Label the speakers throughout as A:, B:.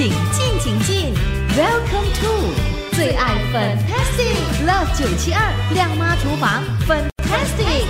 A: 请进，请进，Welcome to 最爱 Fantastic Love 九七二亮妈厨房 Fantastic。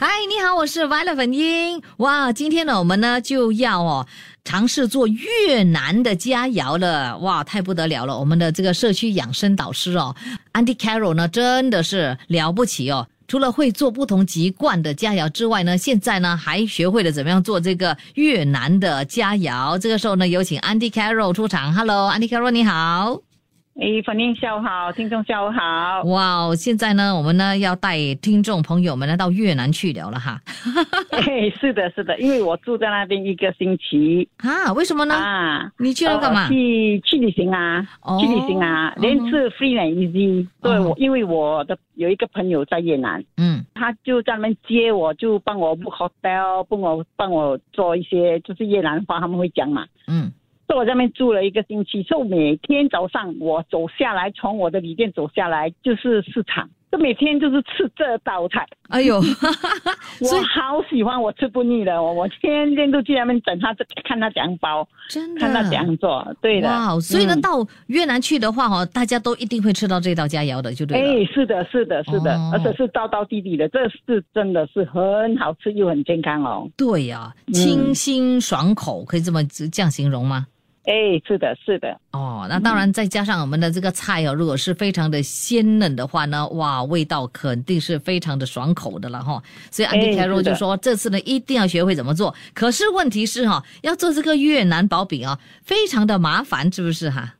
A: 嗨，你好，我是 Violet 粉英。哇，今天呢，我们呢就要哦尝试做越南的佳肴了。哇，太不得了了！我们的这个社区养生导师哦，Andy Carol 呢，真的是了不起哦。除了会做不同籍贯的佳肴之外呢，现在呢还学会了怎么样做这个越南的佳肴。这个时候呢，有请 Andy Carroll 出场。Hello，Andy Carroll，你好。
B: 哎，粉英下午好，听众下午好。
A: 哇哦，现在呢，我们呢要带听众朋友们呢到越南去聊了哈。
B: 哎，是的，是的，因为我住在那边一个星期
A: 啊，为什么呢？
B: 啊，
A: 你去了干嘛？
B: 去去旅行啊，
A: 哦
B: 去旅行啊，连次 free and easy。对我，因为我的有一个朋友在越南，
A: 嗯
B: 他就在那边接我，就帮我 book hotel，帮我帮我做一些就是越南话他们会讲嘛。
A: 嗯，
B: 所以我在那边住了一个星期，就每天早上我走下来，从我的旅店走下来就是市场，就每天就是吃这道菜。
A: 哎呦，所
B: 我
A: 以
B: 好喜欢，我吃不腻的，我我天天都去那边等他这看他怎样包，
A: 真的
B: 看他怎样做，对的。
A: 所以呢，
B: 嗯
A: 到越南去的话哦，大家都一定会吃到这道佳肴的，就对了。
B: 哎，是的，是的，是的，
A: 哦
B: 而且是道道地地的，这是真的是很好吃又很健康哦。
A: 对呀、
B: 嗯
A: 清新爽口，可以这么这样形容吗？
B: 哎，是的，是的，
A: 哦，那当然，再加上我们的这个菜哦，如果是非常的鲜嫩的话呢，哇，味道肯定是非常的爽口的了哈。所以安迪
B: 哎
A: 凯罗
B: 是的
A: 就说，这次呢一定要学会怎么做。可是问题是哈，要做这个越南薄饼啊，非常的麻烦，是不是哈？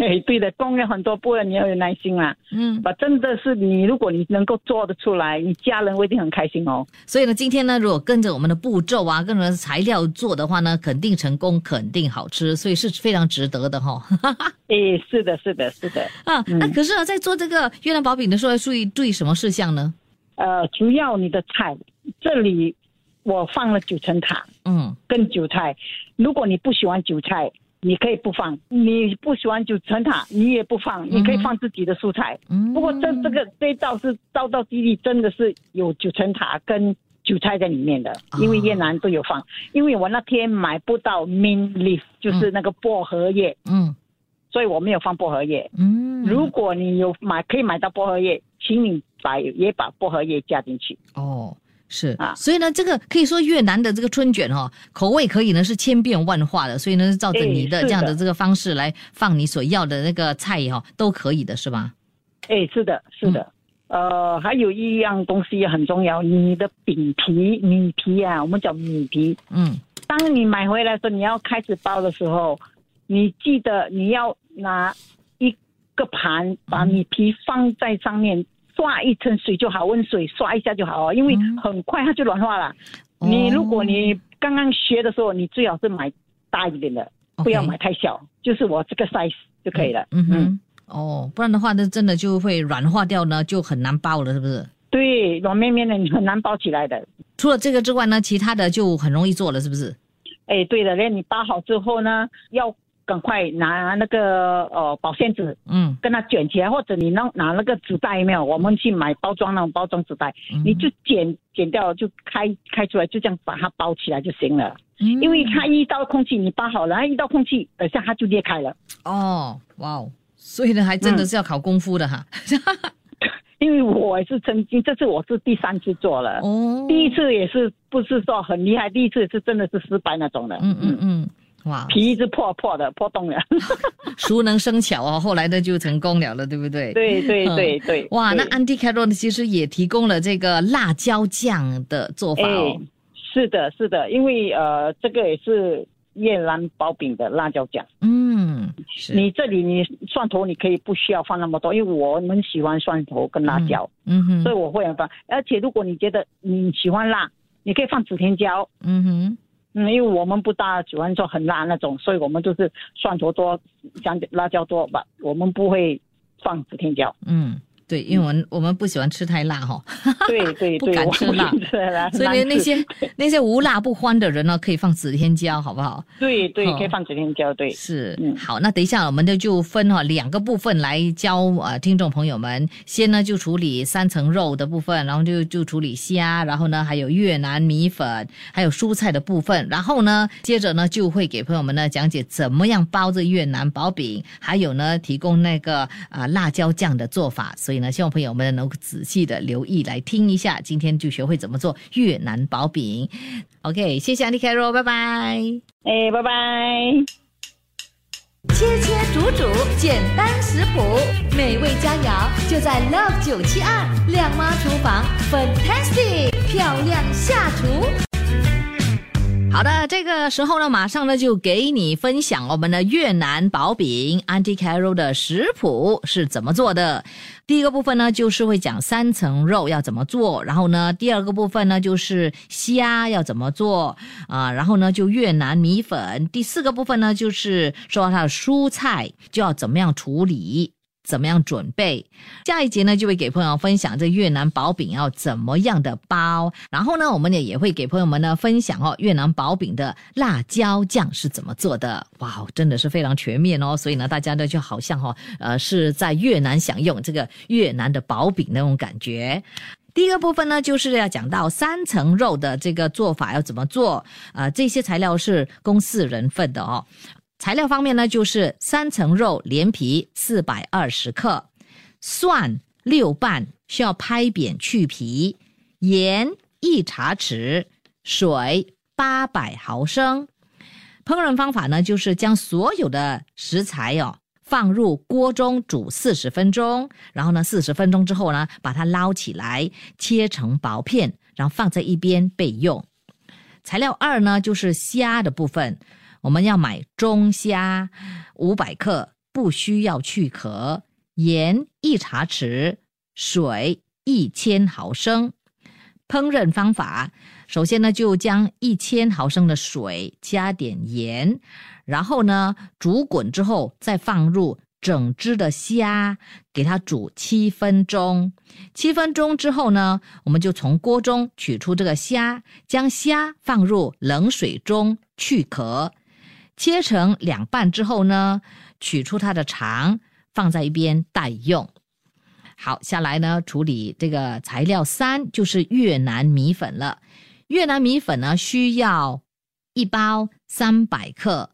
B: 哎，对的，供了很多步了，你要有耐心啦。
A: 嗯，
B: 把真的是你，如果你能够做得出来，你家人会一定很开心哦。
A: 所以呢，今天呢，如果跟着我们的步骤啊，跟着材料做的话呢，肯定成功，肯定好吃，所以是非常值得的哈。
B: 哎，是的，是的，是的。
A: 啊，那可是啊，在做这个越南薄饼的时候，要注意注意什么事项呢？
B: 呃，主要你的菜，这里我放了九层塔，
A: 嗯
B: 跟韭菜。如果你不喜欢韭菜，你可以不放；你不喜欢九层塔，你也不放，你可以放自己的蔬菜。
A: 嗯，
B: 不过这这个这一道是道道地地，真的是有九层塔跟韭菜在里面的，因为越南都有放。因为我那天买不到 mint leaf，就是那个薄荷叶，
A: 嗯
B: 所以我没有放薄荷叶。
A: 嗯，
B: 如果你有买可以买到薄荷叶，请你把也把薄荷叶加进去。
A: 哦。是
B: 啊
A: 所以呢，这个可以说越南的这个春卷哈、哦，口味可以呢是千变万化的，所以呢，照着
B: 哎
A: 你的这样的这个方式来放你所要的那个菜哈、哦，都可以的是吧？
B: 哎，是的，是的。呃，还有一样东西很重要，你的饼皮、米皮啊，我们叫米皮。
A: 嗯
B: 当你买回来的时候，你要开始包的时候，你记得你要拿一个盘，把米皮放在上面，刷一层水就好，温水刷一下就好哦，因为
A: 嗯
B: 很快它就软化了。
A: 哦
B: 你如果你刚刚学的时候，你最好是买大一点的不要买太小，就是我这个 size 就可以了。
A: 嗯哼，哦，不然的话那，真的就会软化掉呢，就很难包了，是不是？
B: 对，软绵绵的，你很难包起来的。
A: 除了这个之外呢，其他的就很容易做了，是不是？
B: 哎，对的，那你包好之后呢，要赶快拿那个呃保鲜纸
A: 嗯，
B: 跟它卷起来，或者你拿拿那个纸袋有没有？我们去买包装那种包装纸袋，
A: 嗯
B: 你就剪剪掉，就开开出来，就这样把它包起来就行了。
A: 嗯
B: 因为它一到空气你包好了，它一到空气，等下它就裂开了。
A: 哦，哇哦，所以呢，还真的是要考功夫的哈。
B: 因为我也是曾经，这次我是第三次做了，
A: 哦，
B: 第一次也是不是说很厉害，第一次是真的是失败那种的。
A: 嗯嗯嗯，哇，
B: 皮一直破破的，破洞了。
A: 熟能生巧哦，后来的就成功了了，对不对？。
B: 对对对对。
A: 哇，那
B: 对
A: Andy Carroll 呢，其实也提供了这个辣椒酱的做法哦。
B: 哎，是的，是的，因为呃，这个也是越南薄饼的辣椒酱。
A: 嗯，是，
B: 你这里你蒜头你可以不需要放那么多，因为我们喜欢蒜头跟辣椒，
A: 嗯哼，
B: 所以我会很放。而且如果你觉得你喜欢辣，你可以放紫甜椒。
A: 嗯哼，
B: 嗯，因为我们不大喜欢做很辣那种，所以我们都是蒜头多，香辣椒多吧，我们不会放紫天椒。
A: 嗯。对，因为我们我们不喜欢吃太辣哈、
B: 对 对
A: 不敢吃辣
B: 不吃辣，
A: 所以呢，那些那些无辣不欢的人呢，可以放指天椒，好不好？
B: 对对
A: 哦。
B: 可以放指天椒，对。
A: 是，
B: 嗯。
A: 好，那等一下我们呢就分哈、两个部分来教呃听众朋友们，先呢就处理三层肉的部分，然后就就处理虾，然后呢还有越南米粉，还有蔬菜的部分，然后呢接着呢就会给朋友们呢讲解怎么样包这越南薄饼，还有呢提供那个啊、辣椒酱的做法，所以呢希望朋友们能够仔细的留意来听一下，今天就学会怎么做越南薄饼。OK，谢谢 Andy Carroll，拜拜。
B: 哎，拜拜。
A: 切切煮煮，简单食谱，美味佳肴就在 Love 九七二亮妈厨房，Fantastic 漂亮下厨。好的，这个时候呢，马上呢就给你分享我们的越南薄饼 Auntie Carol 的食谱是怎么做的。第一个部分呢，就是会讲三层肉要怎么做，然后呢，第二个部分呢就是虾要怎么做啊、然后呢就越南米粉。第四个部分呢，就是说它的蔬菜就要怎么样处理。怎么样准备？下一节呢，就会给朋友分享这越南薄饼要怎么样的包，然后呢，我们也也会给朋友们呢分享哦，越南薄饼的辣椒酱是怎么做的。哇，真的是非常全面哦，所以呢，大家呢就好像哦，呃，是在越南享用这个越南的薄饼那种感觉。第一个部分呢，就是要讲到三层肉的这个做法要怎么做。呃，这些材料是公四人份的哦。材料方面呢，就是三层肉连皮四百二十克，蒜六瓣需要拍扁去皮，盐一茶匙，水八百毫升。烹饪方法呢，就是将所有的食材哦放入锅中煮四十分钟，然后呢，四十分钟之后呢，把它捞起来，切成薄片，然后放在一边备用。材料二呢，就是虾的部分，我们要买中虾五百克，不需要去壳，盐一茶匙，水一千毫升。烹饪方法，首先呢，就将一千毫升的水加点盐，然后呢煮滚之后，再放入整只的虾，给它煮七分钟。七分钟之后呢，我们就从锅中取出这个虾，将虾放入冷水中去壳，切成两半之后呢，取出它的肠，放在一边待用。好，下来呢，处理这个材料三就是越南米粉了。越南米粉呢，需要一包三百克，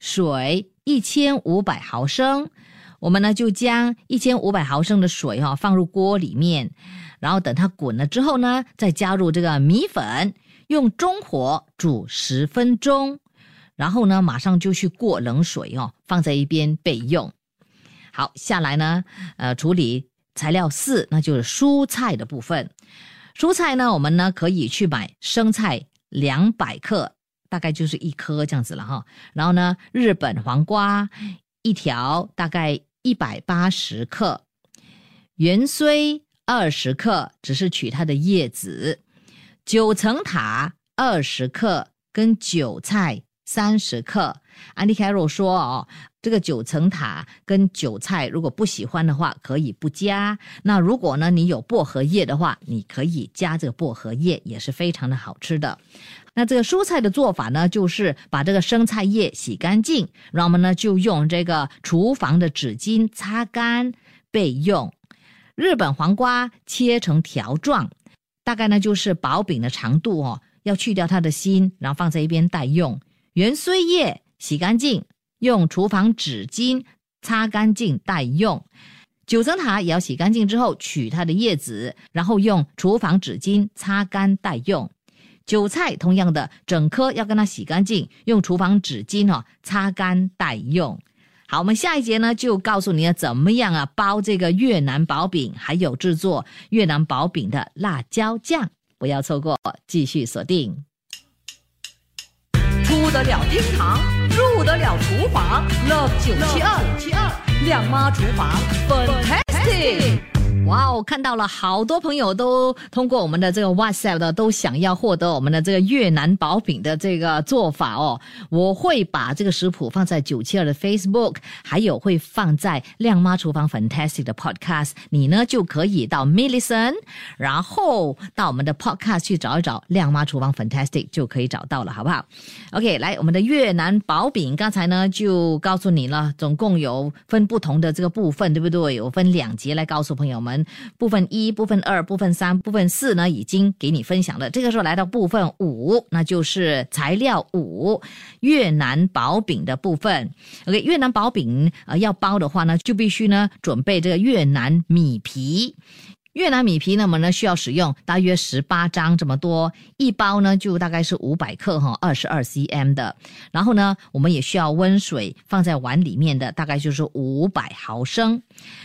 A: 水一千五百毫升。我们呢就将一千五百毫升的水哈、放入锅里面，然后等它滚了之后呢，再加入这个米粉，用中火煮十分钟，然后呢马上就去过冷水哦，放在一边备用。好，下来呢，呃，处理材料四，那就是蔬菜的部分。蔬菜呢，我们呢可以去买生菜两百克，大概就是一颗这样子了哈。然后呢，日本黄瓜一条，大概一百八十克，芫荽二十克，只是取它的叶子，九层塔二十克，跟韭菜三十克。安迪凯罗说哦，这个九层塔跟韭菜如果不喜欢的话，可以不加。那如果呢你有薄荷叶的话，你可以加这个薄荷叶，也是非常的好吃的。那这个蔬菜的做法呢，就是把这个生菜叶洗干净，然后我们呢就用这个厨房的纸巾擦干备用。日本黄瓜切成条状，大概呢就是薄饼的长度哦，要去掉它的心，然后放在一边待用。芫荽叶洗干净，用厨房纸巾擦干净待用。九层塔也要洗干净之后取它的叶子，然后用厨房纸巾擦干待用。韭菜同样的，整颗要跟它洗干净，用厨房纸巾哦擦干待用。好，我们下一节呢就告诉你要怎么样啊包这个越南薄饼，还有制作越南薄饼的辣椒酱，不要错过，继续锁定。入得了厅堂，入得了厨房，Love 九七二七二亮妈厨房，Fantastic。哇哦，看到了好多朋友都通过我们的这个 WhatsApp 的，都想要获得我们的这个越南薄饼的这个做法哦。我会把这个食谱放在九七二的 Facebook，还有会放在亮妈厨房 Fantastic 的 Podcast。你呢就可以到 Millison，然后到我们的 Podcast 去找一找亮妈厨房 Fantastic，就可以找到了，好不好？OK，来我们的越南薄饼，刚才呢就告诉你了，总共有分不同的这个部分，对不对？有分两节来告诉朋友们。部分一、部分二、部分三、部分四呢，已经给你分享了。这个时候来到部分五，那就是材料五，越南薄饼的部分。OK，越南薄饼呃要包的话呢，就必须呢准备这个越南米皮。越南米皮那么呢，需要使用大约十八张这么多，一包呢就大概是五百克哈，二十二 cm 的。然后呢，我们也需要温水放在碗里面的，大概就是五百毫升。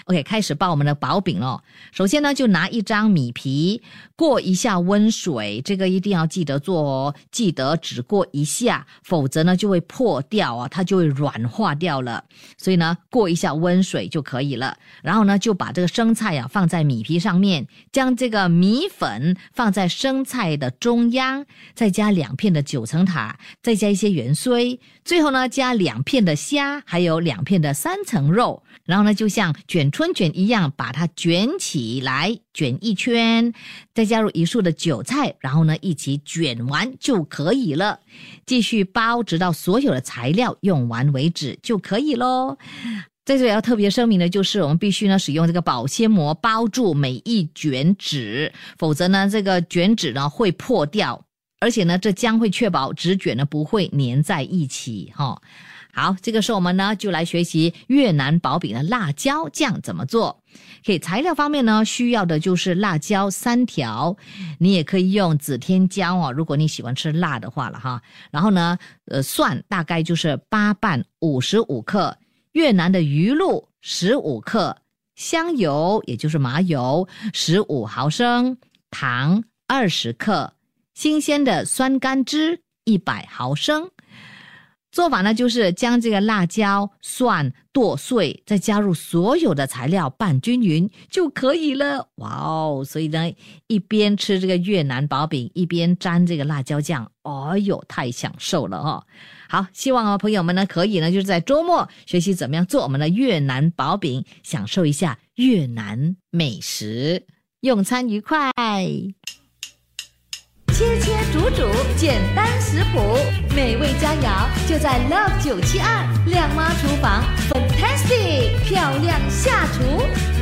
A: OK，开始包我们的薄饼了。首先呢，就拿一张米皮过一下温水，这个一定要记得做哦，记得只过一下，否则呢就会破掉啊，它就会软化掉了。所以呢，过一下温水就可以了。然后呢，就把这个生菜啊放在米皮上。面面将这个米粉放在生菜的中央，再加两片的九层塔，再加一些元荽，最后呢加两片的虾，还有两片的三层肉，然后呢就像卷春卷一样把它卷起来，卷一圈，再加入一束的韭菜，然后呢一起卷完就可以了。继续包，直到所有的材料用完为止就可以喽。在这里要特别声明的就是，我们必须呢使用这个保鲜膜包住每一卷纸，否则呢这个卷纸呢会破掉，而且呢这将会确保纸卷呢不会粘在一起哈。好，这个时候我们呢就来学习越南薄饼的辣椒酱怎么做。可以材料方面呢需要的就是辣椒三条，你也可以用紫天椒哦，如果你喜欢吃辣的话了哈。然后呢，呃蒜大概就是八瓣五十五克。越南的鱼露十五克，香油也就是麻油十五毫升，糖二十克，新鲜的酸甘汁一百毫升。做法呢，就是将这个辣椒、蒜剁碎，再加入所有的材料拌均匀就可以了。哇哦！所以呢，一边吃这个越南薄饼，一边沾这个辣椒酱，哎呦，太享受了哦！好，希望啊朋友们呢可以呢就是在周末学习怎么样做我们的越南薄饼，享受一下越南美食，用餐愉快。
C: 切切煮煮，简单食谱，美味佳肴就在 Love 九七二靓妈厨房，Fantastic 漂亮下厨。